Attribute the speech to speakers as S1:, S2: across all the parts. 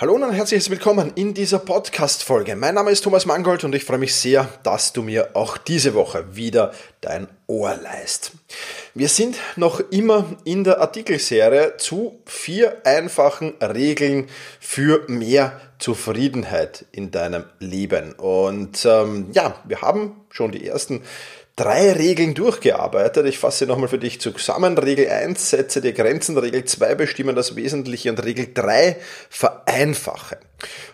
S1: Hallo und ein herzliches Willkommen in dieser Podcast-Folge. Mein Name ist Thomas Mangold und ich freue mich sehr, dass du mir auch diese Woche wieder dein Ohr leist. Wir sind noch immer in der Artikelserie zu vier einfachen Regeln für mehr Zufriedenheit in deinem Leben. Und ähm, ja, wir haben schon die ersten drei Regeln durchgearbeitet. Ich fasse nochmal für dich zusammen. Regel 1, setze dir Grenzen. Regel 2, bestimmen das Wesentliche. Und Regel 3, vereinfache.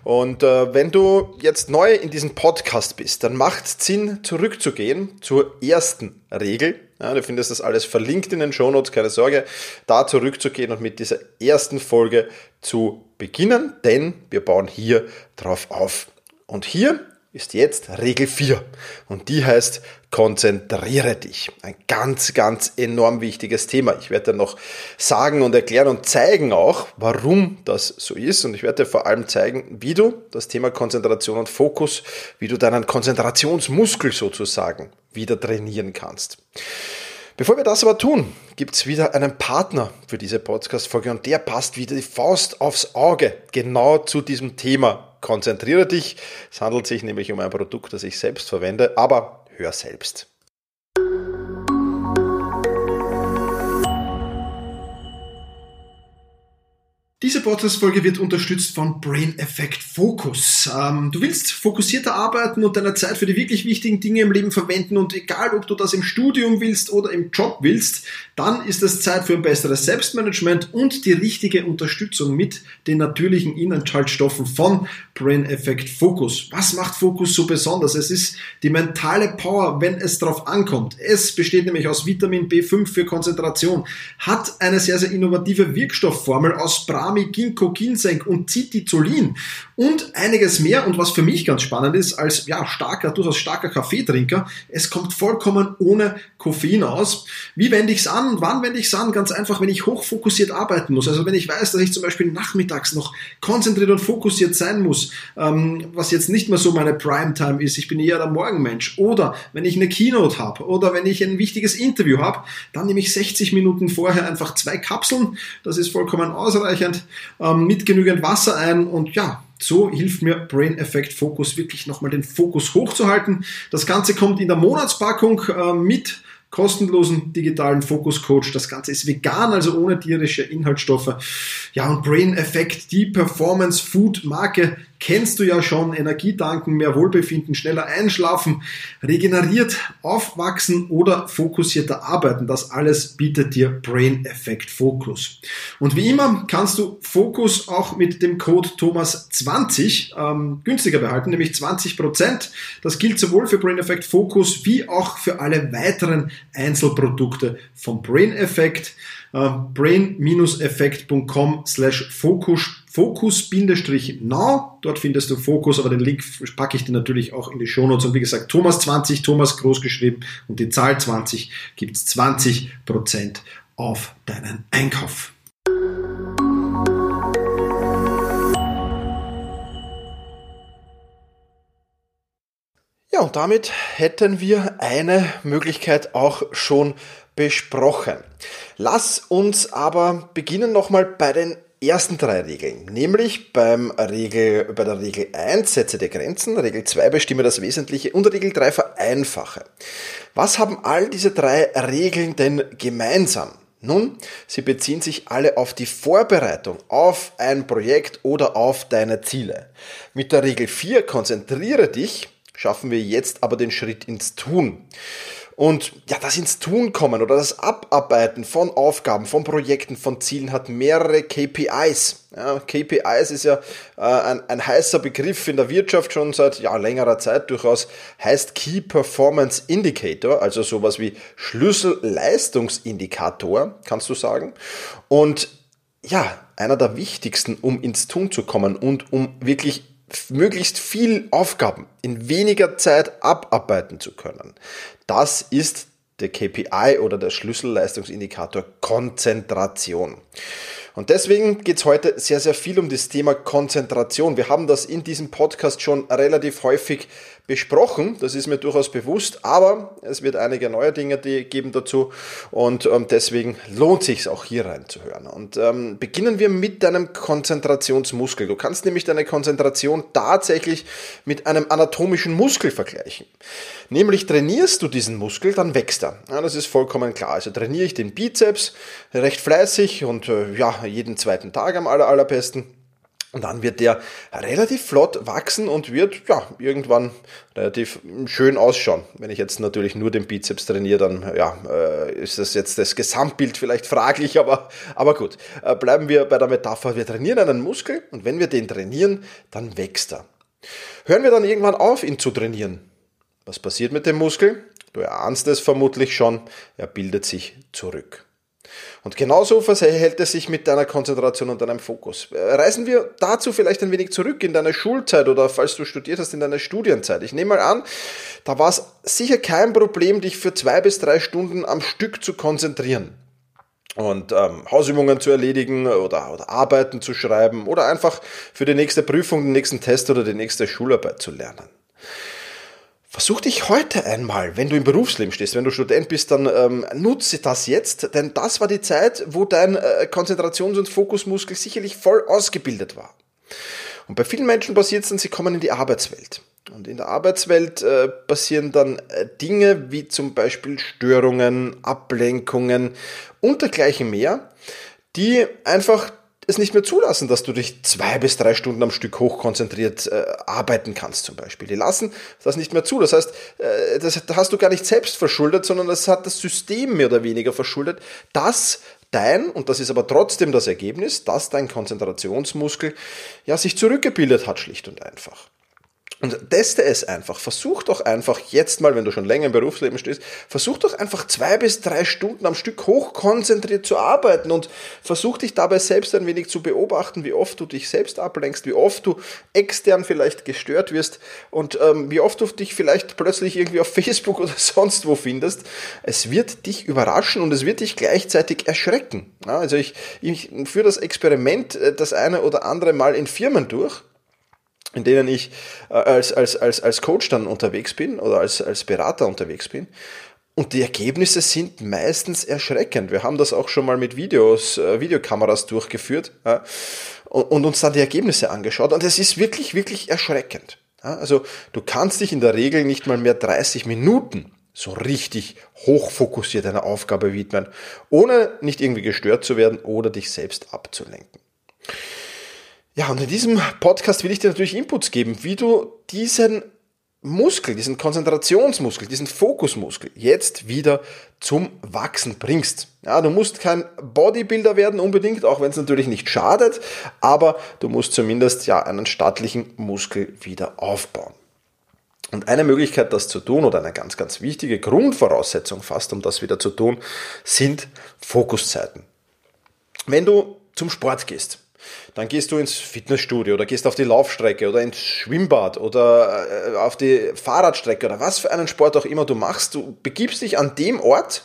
S1: Und äh, wenn du jetzt neu in diesem Podcast bist, dann macht es Sinn, zurückzugehen zur ersten Regel. Ja, du findest das alles verlinkt in den Shownotes, keine Sorge, da zurückzugehen und mit dieser ersten Folge zu beginnen, denn wir bauen hier drauf auf. Und hier ist jetzt Regel 4 und die heißt konzentriere dich. Ein ganz, ganz enorm wichtiges Thema. Ich werde dir noch sagen und erklären und zeigen auch, warum das so ist und ich werde dir vor allem zeigen, wie du das Thema Konzentration und Fokus, wie du deinen Konzentrationsmuskel sozusagen wieder trainieren kannst. Bevor wir das aber tun, gibt's wieder einen Partner für diese Podcast-Folge und der passt wieder die Faust aufs Auge genau zu diesem Thema Konzentriere dich. Es handelt sich nämlich um ein Produkt, das ich selbst verwende, aber hör selbst. Diese Podcast-Folge wird unterstützt von Brain Effect Focus. Ähm, du willst fokussierter arbeiten und deine Zeit für die wirklich wichtigen Dinge im Leben verwenden und egal, ob du das im Studium willst oder im Job willst, dann ist es Zeit für ein besseres Selbstmanagement und die richtige Unterstützung mit den natürlichen Inhaltsstoffen von Brain Effect Focus. Was macht Focus so besonders? Es ist die mentale Power, wenn es darauf ankommt. Es besteht nämlich aus Vitamin B5 für Konzentration, hat eine sehr, sehr innovative Wirkstoffformel aus Bram Umami, Ginkgo, Ginseng und Citizolin und einiges mehr. Und was für mich ganz spannend ist, als ja, starker, durchaus starker Kaffeetrinker, es kommt vollkommen ohne Koffein aus. Wie wende ich es an? Wann wende ich es an? Ganz einfach, wenn ich hochfokussiert arbeiten muss. Also wenn ich weiß, dass ich zum Beispiel nachmittags noch konzentriert und fokussiert sein muss, ähm, was jetzt nicht mehr so meine Primetime ist. Ich bin eher der Morgenmensch. Oder wenn ich eine Keynote habe oder wenn ich ein wichtiges Interview habe, dann nehme ich 60 Minuten vorher einfach zwei Kapseln. Das ist vollkommen ausreichend ähm, mit genügend Wasser ein und ja, so hilft mir Brain Effect Focus wirklich nochmal den Fokus hochzuhalten. Das Ganze kommt in der Monatspackung äh, mit kostenlosen digitalen Fokus Coach. Das Ganze ist vegan, also ohne tierische Inhaltsstoffe. Ja, und Brain Effect, die Performance Food Marke, kennst du ja schon. Energie tanken, mehr Wohlbefinden, schneller einschlafen, regeneriert, aufwachsen oder fokussierter arbeiten. Das alles bietet dir Brain Effect Focus. Und wie immer kannst du Fokus auch mit dem Code Thomas20 ähm, günstiger behalten, nämlich 20%. Das gilt sowohl für Brain Effect Focus wie auch für alle weiteren Einzelprodukte vom Brain Effect. Äh, brain-effekt.com slash focus Fokus-Now. Dort findest du Fokus, aber den Link packe ich dir natürlich auch in die Shownotes. Und wie gesagt, Thomas 20, Thomas groß geschrieben und die Zahl 20 gibt es 20% auf deinen Einkauf. Ja, und damit hätten wir eine Möglichkeit auch schon besprochen. Lass uns aber beginnen nochmal bei den ersten drei Regeln, nämlich beim Regel, bei der Regel 1 setze die Grenzen, Regel 2 bestimme das Wesentliche und Regel 3 vereinfache. Was haben all diese drei Regeln denn gemeinsam? Nun, sie beziehen sich alle auf die Vorbereitung auf ein Projekt oder auf deine Ziele. Mit der Regel 4 konzentriere dich schaffen wir jetzt aber den Schritt ins Tun. Und ja, das ins Tun kommen oder das Abarbeiten von Aufgaben, von Projekten, von Zielen hat mehrere KPIs. Ja, KPIs ist ja äh, ein, ein heißer Begriff in der Wirtschaft schon seit ja, längerer Zeit durchaus, heißt Key Performance Indicator, also sowas wie Schlüsselleistungsindikator, kannst du sagen. Und ja, einer der wichtigsten, um ins Tun zu kommen und um wirklich möglichst viel Aufgaben in weniger Zeit abarbeiten zu können. Das ist der KPI oder der Schlüsselleistungsindikator Konzentration. Und deswegen geht es heute sehr, sehr viel um das Thema Konzentration. Wir haben das in diesem Podcast schon relativ häufig besprochen, das ist mir durchaus bewusst, aber es wird einige neue Dinge geben dazu und ähm, deswegen lohnt sich auch hier reinzuhören. Und ähm, beginnen wir mit deinem Konzentrationsmuskel. Du kannst nämlich deine Konzentration tatsächlich mit einem anatomischen Muskel vergleichen. Nämlich trainierst du diesen Muskel, dann wächst er. Ja, das ist vollkommen klar. Also trainiere ich den Bizeps recht fleißig und äh, ja, jeden zweiten Tag am aller, allerbesten und dann wird der relativ flott wachsen und wird ja irgendwann relativ schön ausschauen. Wenn ich jetzt natürlich nur den Bizeps trainiere, dann ja, äh, ist das jetzt das Gesamtbild vielleicht fraglich, aber, aber gut. Äh, bleiben wir bei der Metapher. Wir trainieren einen Muskel und wenn wir den trainieren, dann wächst er. Hören wir dann irgendwann auf, ihn zu trainieren. Was passiert mit dem Muskel? Du erahnst es vermutlich schon, er bildet sich zurück. Und genauso verhält es sich mit deiner Konzentration und deinem Fokus. Äh, reisen wir dazu vielleicht ein wenig zurück in deine Schulzeit oder falls du studiert hast in deiner Studienzeit. Ich nehme mal an, da war es sicher kein Problem, dich für zwei bis drei Stunden am Stück zu konzentrieren und ähm, Hausübungen zu erledigen oder, oder Arbeiten zu schreiben oder einfach für die nächste Prüfung, den nächsten Test oder die nächste Schularbeit zu lernen. Versuch dich heute einmal, wenn du im Berufsleben stehst, wenn du Student bist, dann ähm, nutze das jetzt, denn das war die Zeit, wo dein äh, Konzentrations- und Fokusmuskel sicherlich voll ausgebildet war. Und bei vielen Menschen passiert es dann, sie kommen in die Arbeitswelt. Und in der Arbeitswelt äh, passieren dann äh, Dinge wie zum Beispiel Störungen, Ablenkungen und dergleichen mehr, die einfach es nicht mehr zulassen, dass du dich zwei bis drei Stunden am Stück hochkonzentriert äh, arbeiten kannst zum Beispiel. Die lassen das nicht mehr zu. Das heißt, äh, das hast du gar nicht selbst verschuldet, sondern das hat das System mehr oder weniger verschuldet, dass dein, und das ist aber trotzdem das Ergebnis, dass dein Konzentrationsmuskel ja sich zurückgebildet hat, schlicht und einfach. Und teste es einfach. Versuch doch einfach jetzt mal, wenn du schon länger im Berufsleben stehst, versuch doch einfach zwei bis drei Stunden am Stück hochkonzentriert zu arbeiten und versuch dich dabei selbst ein wenig zu beobachten, wie oft du dich selbst ablenkst, wie oft du extern vielleicht gestört wirst und ähm, wie oft du dich vielleicht plötzlich irgendwie auf Facebook oder sonst wo findest. Es wird dich überraschen und es wird dich gleichzeitig erschrecken. Ja, also ich, ich führe das Experiment äh, das eine oder andere Mal in Firmen durch in denen ich äh, als, als, als, als Coach dann unterwegs bin oder als, als Berater unterwegs bin. Und die Ergebnisse sind meistens erschreckend. Wir haben das auch schon mal mit Videos, äh, Videokameras durchgeführt und, uns dann die Ergebnisse angeschaut. Und es ist wirklich, wirklich erschreckend. Also du kannst dich in der Regel nicht mal mehr 30 Minuten so richtig hochfokussiert einer Aufgabe widmen, ohne nicht irgendwie gestört zu werden oder dich selbst abzulenken. Ja, und in diesem Podcast will ich dir natürlich Inputs geben, wie du diesen Muskel, diesen Konzentrationsmuskel, diesen Fokusmuskel jetzt wieder zum Wachsen bringst. Ja, du musst kein Bodybuilder werden unbedingt, auch wenn es natürlich nicht schadet, aber du musst zumindest ja einen stattlichen Muskel wieder aufbauen. Und eine Möglichkeit, das zu tun, oder eine ganz, ganz wichtige Grundvoraussetzung fast, um das wieder zu tun, sind Fokuszeiten. Wenn du zum Sport gehst, dann gehst du ins Fitnessstudio oder gehst auf die Laufstrecke oder ins Schwimmbad oder äh, auf die Fahrradstrecke oder was für einen Sport auch immer du machst. Du begibst dich an dem Ort,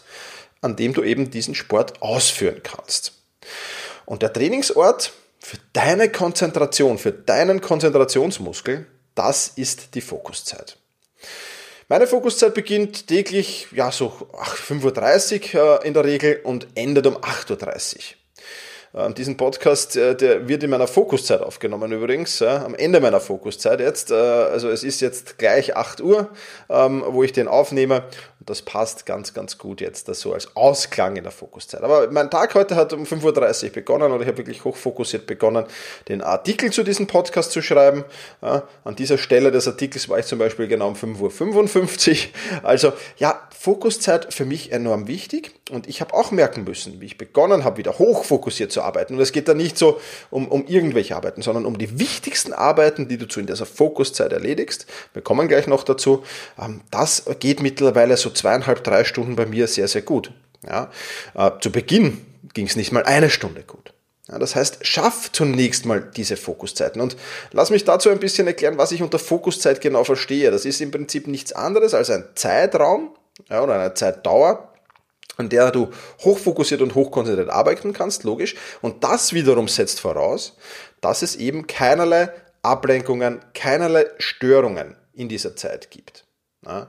S1: an dem du eben diesen Sport ausführen kannst. Und der Trainingsort für deine Konzentration, für deinen Konzentrationsmuskel, das ist die Fokuszeit. Meine Fokuszeit beginnt täglich, ja, so 5.30 Uhr äh, in der Regel und endet um 8.30 Uhr. Ähm, diesen Podcast, äh, der wird in meiner Fokuszeit aufgenommen übrigens, am Ende meiner Fokuszeit jetzt. Äh, also es ist jetzt gleich 8 Uhr, ähm, wo ich den aufnehme das passt ganz, ganz gut jetzt, so als Ausklang in der Fokuszeit. Aber mein Tag heute hat um 5.30 Uhr begonnen und ich habe wirklich hochfokussiert begonnen, den Artikel zu diesem Podcast zu schreiben. Ja, an dieser Stelle des Artikels war ich zum Beispiel genau um 5.55 Uhr. Also ja, Fokuszeit für mich enorm wichtig und ich habe auch merken müssen, wie ich begonnen habe, wieder hochfokussiert zu arbeiten. Und es geht da nicht so um, um irgendwelche Arbeiten, sondern um die wichtigsten Arbeiten, die du zu in dieser Fokuszeit erledigst. Wir kommen gleich noch dazu. Ähm, das geht mittlerweile so zweieinhalb, drei Stunden bei mir sehr, sehr gut. Ja, äh, zu Beginn ging es nicht mal eine Stunde gut. Ja, das heißt, schaff zunächst mal diese Fokuszeiten. Und lass mich dazu ein bisschen erklären, was ich unter Fokuszeit genau verstehe. Das ist im Prinzip nichts anderes als ein Zeitraum ja, oder eine Zeitdauer, an der du hochfokussiert und hochkonzentriert arbeiten kannst, logisch. Und das wiederum setzt voraus, dass es eben keinerlei Ablenkungen, keinerlei Störungen in dieser Zeit gibt. Ja.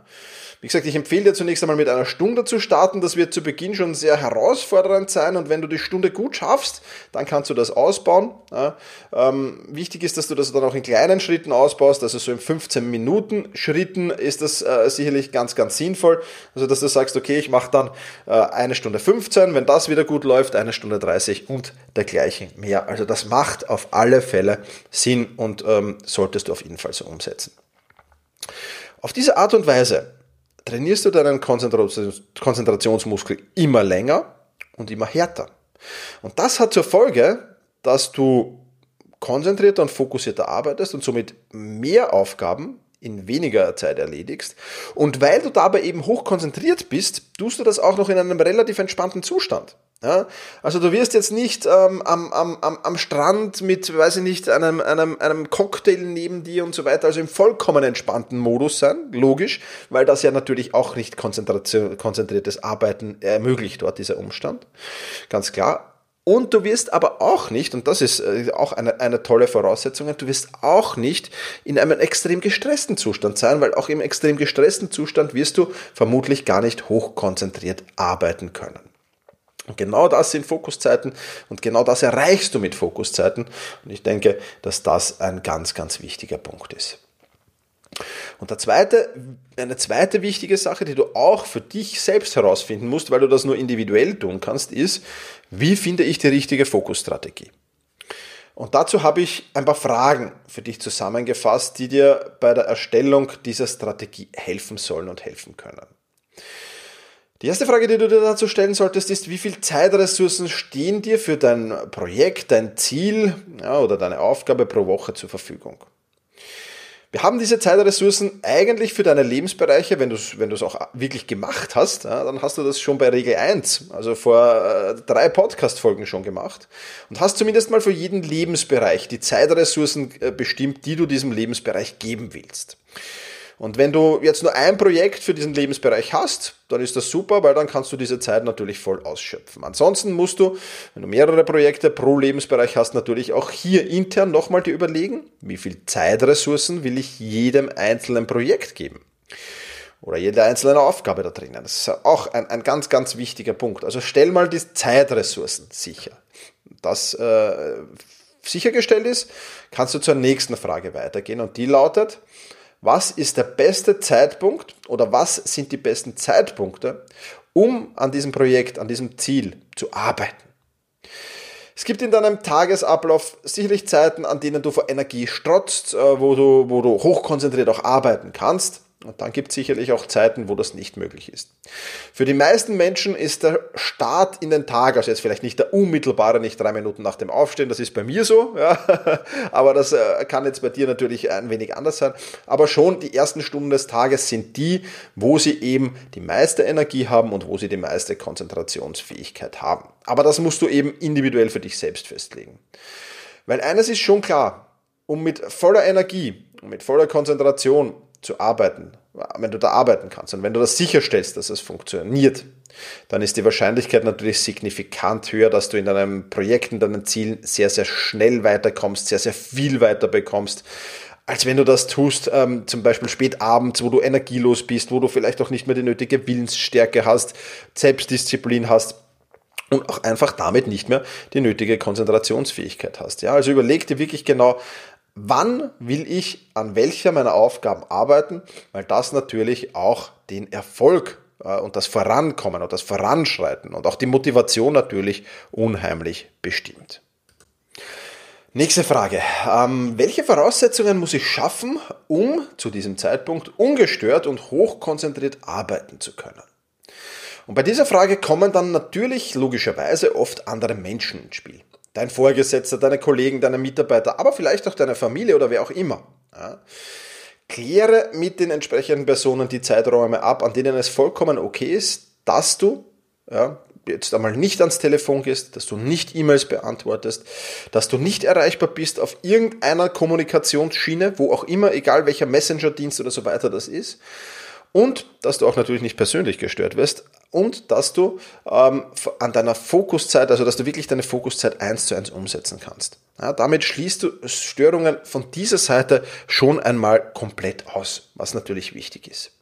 S1: Wie gesagt, ich empfehle dir zunächst einmal mit einer Stunde zu starten. Das wird zu Beginn schon sehr herausfordernd sein und wenn du die Stunde gut schaffst, dann kannst du das ausbauen. Ja, ähm, wichtig ist, dass du das dann auch in kleinen Schritten ausbaust, also so in 15 Minuten Schritten ist das äh, sicherlich ganz, ganz sinnvoll. Also dass du sagst, okay, ich mache dann äh, eine Stunde 15, wenn das wieder gut läuft, eine Stunde 30 und dergleichen mehr. Also das macht auf alle Fälle Sinn und ähm, solltest du auf jeden Fall so umsetzen. Auf diese Art und Weise trainierst du deinen Konzentrationsmuskel immer länger und immer härter. Und das hat zur Folge, dass du konzentrierter und fokussierter arbeitest und somit mehr Aufgaben in weniger Zeit erledigst. Und weil du dabei eben hoch konzentriert bist, tust du das auch noch in einem relativ entspannten Zustand. Ja, also du wirst jetzt nicht ähm, am, am, am, am Strand mit, weiß ich nicht, einem, einem, einem Cocktail neben dir und so weiter, also im vollkommen entspannten Modus sein, logisch, weil das ja natürlich auch nicht konzentriertes Arbeiten ermöglicht dort, dieser Umstand. Ganz klar. Und du wirst aber auch nicht, und das ist äh, auch eine, eine tolle Voraussetzung, du wirst auch nicht in einem extrem gestressten Zustand sein, weil auch im extrem gestressten Zustand wirst du vermutlich gar nicht hochkonzentriert arbeiten können. Und genau das sind Fokuszeiten und genau das erreichst du mit Fokuszeiten. Und ich denke, dass das ein ganz, ganz wichtiger Punkt ist. Und der zweite, eine zweite wichtige Sache, die du auch für dich selbst herausfinden musst, weil du das nur individuell tun kannst, ist, wie finde ich die richtige Fokusstrategie? Und dazu habe ich ein paar Fragen für dich zusammengefasst, die dir bei der Erstellung dieser Strategie helfen sollen und helfen können. Die erste Frage, die du dir dazu stellen solltest, ist, wie viel Zeitressourcen stehen dir für dein Projekt, dein Ziel ja, oder deine Aufgabe pro Woche zur Verfügung? Wir haben diese Zeitressourcen eigentlich für deine Lebensbereiche, wenn du es wenn auch wirklich gemacht hast, ja, dann hast du das schon bei Regel 1, also vor äh, drei Podcast-Folgen schon gemacht und hast zumindest mal für jeden Lebensbereich die Zeitressourcen äh, bestimmt, die du diesem Lebensbereich geben willst. Und wenn du jetzt nur ein Projekt für diesen Lebensbereich hast, dann ist das super, weil dann kannst du diese Zeit natürlich voll ausschöpfen. Ansonsten musst du, wenn du mehrere Projekte pro Lebensbereich hast, natürlich auch hier intern nochmal dir überlegen, wie viel Zeitressourcen will ich jedem einzelnen Projekt geben oder jede einzelne Aufgabe da drinnen. Das ist auch ein, ein ganz, ganz wichtiger Punkt. Also stell mal die Zeitressourcen sicher. Das äh, sichergestellt ist, kannst du zur nächsten Frage weitergehen und die lautet, was ist der beste Zeitpunkt oder was sind die besten Zeitpunkte, um an diesem Projekt, an diesem Ziel zu arbeiten. Es gibt in deinem Tagesablauf sicherlich Zeiten, an denen du vor Energie strotzt, äh, wo du, wo du hochkonzentriert auch arbeiten kannst. Und dann gibt es sicherlich auch Zeiten, wo das nicht möglich ist. Für die meisten Menschen ist der Start in den Tag, also jetzt vielleicht nicht der unmittelbare, nicht drei Minuten nach dem Aufstehen, das ist bei mir so, ja, aber das äh, kann jetzt bei dir natürlich ein wenig anders sein. Aber schon die ersten Stunden des Tages sind die, wo sie eben die meiste Energie haben und wo sie die meiste Konzentrationsfähigkeit haben. Aber das musst du eben individuell für dich selbst festlegen. Weil eines ist schon klar, um mit voller Energie und mit voller Konzentration zu arbeiten, wenn du da arbeiten kannst und wenn du das sicherstellst, dass es funktioniert, dann ist die Wahrscheinlichkeit natürlich signifikant höher, dass du in deinem Projekt, in deinen Zielen sehr, sehr schnell weiterkommst, sehr, sehr viel weiter bekommst, als wenn du das tust, ähm, zum Beispiel spät abends, wo du energielos bist, wo du vielleicht auch nicht mehr die nötige Willensstärke hast, Selbstdisziplin hast und auch einfach damit nicht mehr die nötige Konzentrationsfähigkeit hast. Ja, also überleg dir wirklich genau, wann will ich an welcher meiner Aufgaben arbeiten, weil das natürlich auch den Erfolg äh, und das Vorankommen und das Voranschreiten und auch die Motivation natürlich unheimlich bestimmt. Nächste Frage. Ähm, welche Voraussetzungen muss ich schaffen, um zu diesem Zeitpunkt ungestört und hochkonzentriert arbeiten zu können? Und bei dieser Frage kommen dann natürlich logischerweise oft andere Menschen ins Spiel dein Vorgesetzter, deine Kollegen, deine Mitarbeiter, aber vielleicht auch deine Familie oder wer auch immer. Ja. Kläre mit den entsprechenden Personen die Zeiträume ab, an denen es vollkommen okay ist, dass du ja, jetzt einmal nicht ans Telefon gehst, dass du nicht E-Mails beantwortest, dass du nicht erreichbar bist auf irgendeiner Kommunikationsschiene, wo auch immer, egal welcher Messenger-Dienst oder so weiter das ist. Und dass du auch natürlich nicht persönlich gestört wirst und dass du ähm, an deiner Fokuszeit, also dass du wirklich deine Fokuszeit eins zu eins umsetzen kannst. Ja, damit schließt du Störungen von dieser Seite schon einmal komplett aus, was natürlich wichtig ist.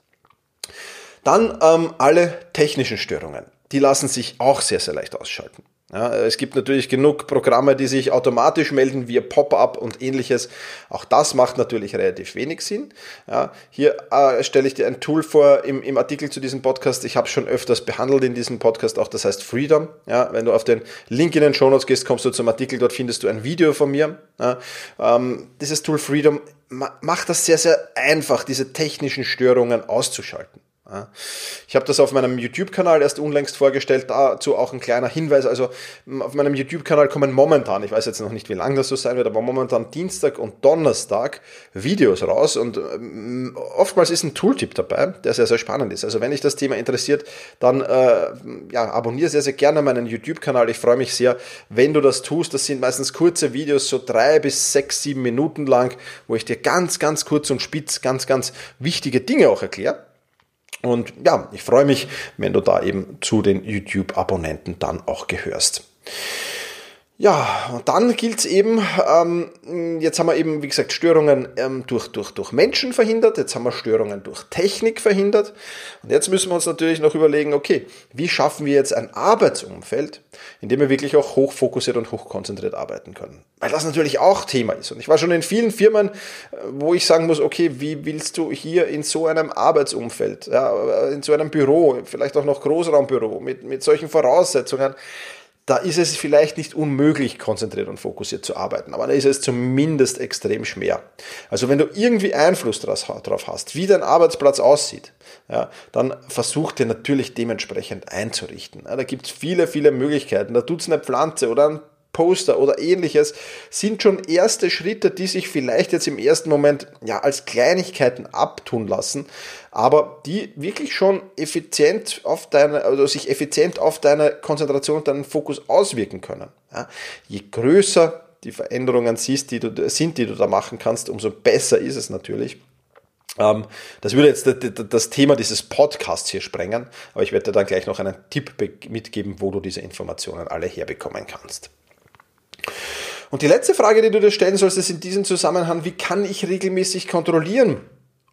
S1: Dann ähm, alle technischen Störungen. Die lassen sich auch sehr, sehr leicht ausschalten. Ja, es gibt natürlich genug Programme, die sich automatisch melden via Pop-up und ähnliches. Auch das macht natürlich relativ wenig Sinn. Ja, hier äh, stelle ich dir ein Tool vor im, im Artikel zu diesem Podcast. Ich habe schon öfters behandelt in diesem Podcast auch, das heißt Freedom. Ja, wenn du auf den Link in den Show Notes gehst, kommst du zum Artikel, dort findest du ein Video von mir. Ähm, dieses Tool Freedom macht das sehr, sehr einfach, diese technischen Störungen auszuschalten. Ich habe das auf meinem YouTube-Kanal erst unlängst vorgestellt, dazu auch ein kleiner Hinweis. Also auf meinem YouTube-Kanal kommen momentan, ich weiß jetzt noch nicht, wie lange das so sein wird, aber momentan Dienstag und Donnerstag Videos raus und ähm, oftmals ist ein Tooltip dabei, der sehr, sehr spannend ist. Also wenn dich das Thema interessiert, dann äh, ja, abonniere sehr, sehr gerne meinen YouTube-Kanal. Ich freue mich sehr, wenn du das tust. Das sind meistens kurze Videos, so drei bis sechs, sieben Minuten lang, wo ich dir ganz, ganz kurz und spitz ganz, ganz wichtige Dinge auch erkläre. Und ja, ich freue mich, wenn du da eben zu den YouTube-Abonnenten dann auch gehörst. Ja, und dann gilt es eben, ähm, jetzt haben wir eben, wie gesagt, Störungen ähm, durch, durch, durch Menschen verhindert, jetzt haben wir Störungen durch Technik verhindert. Und jetzt müssen wir uns natürlich noch überlegen, okay, wie schaffen wir jetzt ein Arbeitsumfeld, in dem wir wirklich auch hochfokussiert und hochkonzentriert arbeiten können. Weil das natürlich auch Thema ist. Und ich war schon in vielen Firmen, äh, wo ich sagen muss, okay, wie willst du hier in so einem Arbeitsumfeld, ja, in so einem Büro, vielleicht auch noch Großraumbüro, mit, mit solchen Voraussetzungen, da ist es vielleicht nicht unmöglich, konzentriert und fokussiert zu arbeiten, aber da ist es zumindest extrem schwer. Also wenn du irgendwie Einfluss darauf hast, wie dein Arbeitsplatz aussieht, ja, dann versuch dir natürlich dementsprechend einzurichten. Ja, da gibt es viele, viele Möglichkeiten. Da tut es eine Pflanze oder ein Poster oder ähnliches sind schon erste Schritte, die sich vielleicht jetzt im ersten Moment ja als Kleinigkeiten abtun lassen, aber die wirklich schon effizient auf deine, oder sich effizient auf deine Konzentration und deinen Fokus auswirken können. Ja, je größer die Veränderungen siehst, die du, sind, die du da machen kannst, umso besser ist es natürlich. Ähm, das würde jetzt das Thema dieses Podcasts hier sprengen, aber ich werde dir dann gleich noch einen Tipp mitgeben, wo du diese Informationen alle herbekommen kannst. Und die letzte Frage, die du dir stellen sollst, ist in diesem Zusammenhang, wie kann ich regelmäßig kontrollieren,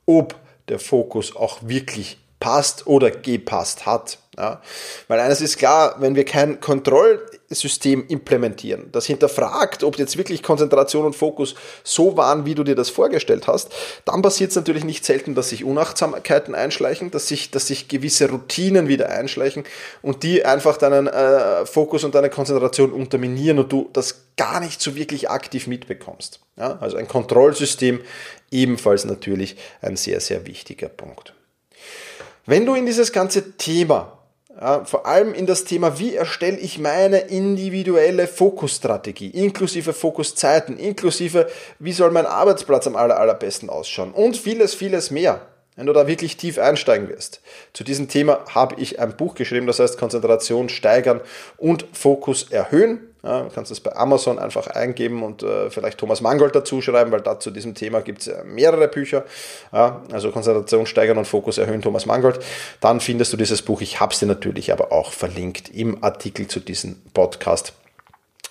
S1: ob der Fokus auch wirklich passt oder gepasst hat. Ja, weil eines ist klar, wenn wir kein Kontrollsystem implementieren, das hinterfragt, ob jetzt wirklich Konzentration und Fokus so waren, wie du dir das vorgestellt hast, dann passiert es natürlich nicht selten, dass sich Unachtsamkeiten einschleichen, dass sich, dass sich gewisse Routinen wieder einschleichen und die einfach deinen äh, Fokus und deine Konzentration unterminieren und du das gar nicht so wirklich aktiv mitbekommst. Ja, also ein Kontrollsystem ebenfalls natürlich ein sehr, sehr wichtiger Punkt. Wenn du in dieses ganze Thema ja, vor allem in das Thema, wie erstelle ich meine individuelle Fokusstrategie, inklusive Fokuszeiten, inklusive, wie soll mein Arbeitsplatz am aller, allerbesten ausschauen und vieles, vieles mehr. Wenn du da wirklich tief einsteigen wirst. Zu diesem Thema habe ich ein Buch geschrieben, das heißt Konzentration steigern und Fokus erhöhen. Ja, du kannst es bei Amazon einfach eingeben und äh, vielleicht Thomas Mangold dazu schreiben, weil da zu diesem Thema gibt es mehrere Bücher. Ja, also Konzentration steigern und Fokus erhöhen, Thomas Mangold. Dann findest du dieses Buch. Ich habe es dir natürlich aber auch verlinkt im Artikel zu diesem Podcast.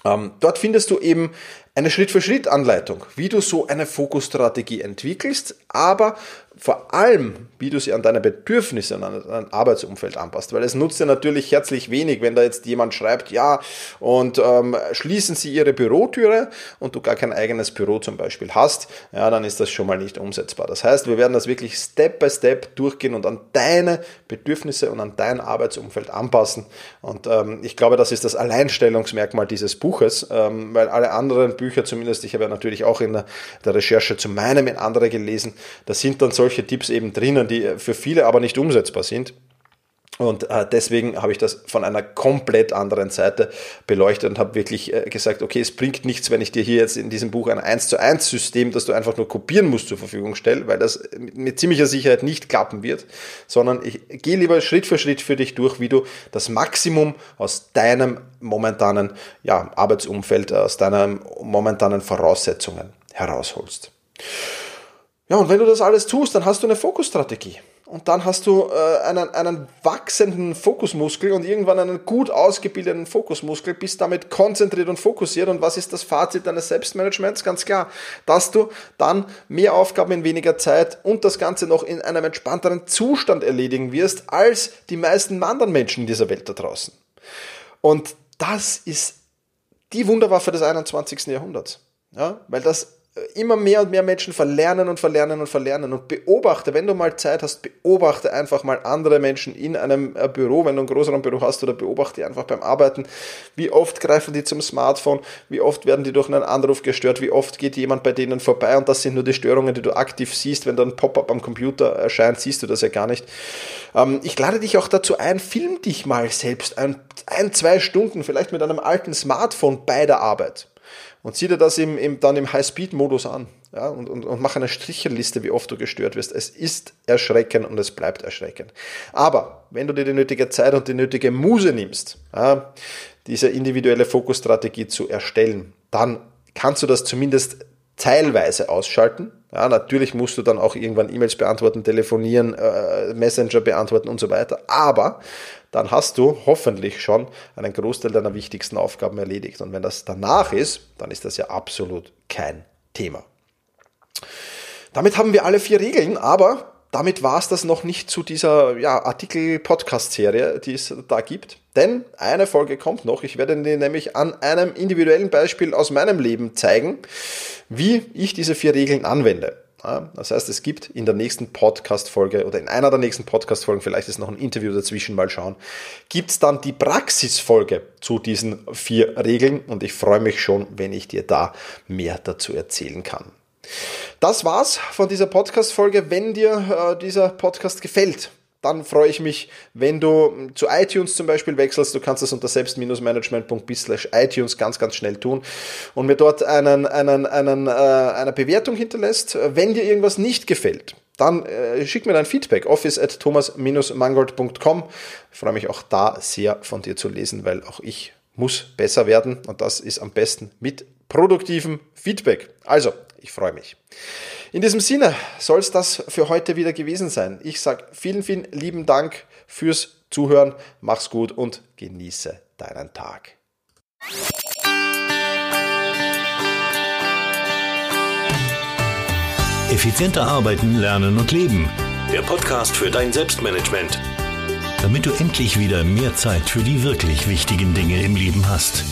S1: Ähm, dort findest du eben eine Schritt-für-Schritt-Anleitung, wie du so eine Fokusstrategie entwickelst, aber vor allem, wie du sie an deine Bedürfnisse und an dein Arbeitsumfeld anpasst. Weil es nutzt dir natürlich herzlich wenig, wenn da jetzt jemand schreibt, ja, und ähm, schließen Sie Ihre Bürotüre und du gar kein eigenes Büro zum Beispiel hast, ja, dann ist das schon mal nicht umsetzbar. Das heißt, wir werden das wirklich Step by Step durchgehen und an deine Bedürfnisse und an dein Arbeitsumfeld anpassen. Und ähm, ich glaube, das ist das Alleinstellungsmerkmal dieses Buches, ähm, weil alle anderen Bücher zumindest, ich habe ja natürlich auch in der, der Recherche zu meinem in andere gelesen, da sind dann solche Tipps eben drinnen, die für viele aber nicht umsetzbar sind. Und äh, deswegen habe ich das von einer komplett anderen Seite beleuchtet und habe wirklich äh, gesagt, okay, es bringt nichts, wenn ich dir hier jetzt in diesem Buch ein 1 zu 1 System, das du einfach nur kopieren musst, zur Verfügung stelle, weil das mit ziemlicher Sicherheit nicht klappen wird, sondern ich gehe lieber Schritt für Schritt für dich durch, wie du das Maximum aus deinem momentanen ja, Arbeitsumfeld, aus deinen momentanen Voraussetzungen herausholst. Ja, und wenn du das alles tust, dann hast du eine Fokusstrategie. und dann hast du äh, einen, einen wachsenden Fokusmuskel und irgendwann einen gut ausgebildeten Fokusmuskel, bist damit konzentriert und fokussiert. Und was ist das Fazit deines Selbstmanagements? Ganz klar, dass du dann mehr Aufgaben in weniger Zeit und das Ganze noch in einem entspannteren Zustand erledigen wirst als die meisten anderen Menschen in dieser Welt da draußen. Und das ist die Wunderwaffe des 21. Jahrhunderts. Ja, weil das immer mehr und mehr Menschen verlernen und verlernen und verlernen. Und beobachte, wenn du mal Zeit hast, beobachte einfach mal andere Menschen in einem äh, Büro, wenn du ein größeres Büro hast oder beobachte einfach beim Arbeiten, wie oft greifen die zum Smartphone, wie oft werden die durch einen Anruf gestört, wie oft geht jemand bei denen vorbei? Und das sind nur die Störungen, die du aktiv siehst, wenn da ein Pop-up am Computer erscheint, siehst du das ja gar nicht. Ähm, ich lade dich auch dazu ein, film dich mal selbst ein, ein, zwei Stunden, vielleicht mit einem alten Smartphone bei der Arbeit und zieh dir das im, im, dann im High-Speed-Modus an ja, und, und, und mach eine Stricheliste, wie oft du gestört wirst. Es ist erschreckend und es bleibt erschreckend. Aber wenn du dir die nötige Zeit und die nötige Muse nimmst, ja, diese individuelle Fokusstrategie zu erstellen, dann kannst du das zumindest teilweise ausschalten. Ja, natürlich musst du dann auch irgendwann E-Mails beantworten, telefonieren, äh, Messenger beantworten und so weiter. Aber dann hast du hoffentlich schon einen Großteil deiner wichtigsten Aufgaben erledigt. Und wenn das danach ist, dann ist das ja absolut kein Thema. Damit haben wir alle vier Regeln, aber damit war es das noch nicht zu dieser ja, Artikel-Podcast-Serie, die es da gibt. Denn eine Folge kommt noch. Ich werde dir nämlich an einem individuellen Beispiel aus meinem Leben zeigen, wie ich diese vier Regeln anwende. Das heißt, es gibt in der nächsten Podcast-Folge oder in einer der nächsten Podcast-Folgen, vielleicht ist noch ein Interview dazwischen, mal schauen, gibt es dann die Praxisfolge zu diesen vier Regeln und ich freue mich schon, wenn ich dir da mehr dazu erzählen kann. Das war's von dieser Podcast-Folge. Wenn dir äh, dieser Podcast gefällt, dann freue ich mich, wenn du zu iTunes zum Beispiel wechselst. Du kannst das unter selbst-management.bis iTunes ganz, ganz schnell tun und mir dort einen, einen, einen, äh, eine Bewertung hinterlässt. Wenn dir irgendwas nicht gefällt, dann äh, schick mir dein Feedback, office at thomas-mangold.com. Ich freue mich auch da sehr von dir zu lesen, weil auch ich muss besser werden und das ist am besten mit produktivem Feedback. Also, ich freue mich. In diesem Sinne soll es das für heute wieder gewesen sein. Ich sage vielen, vielen lieben Dank fürs Zuhören. Mach's gut und genieße deinen Tag.
S2: Effizienter arbeiten, lernen und leben. Der Podcast für dein Selbstmanagement. Damit du endlich wieder mehr Zeit für die wirklich wichtigen Dinge im Leben hast.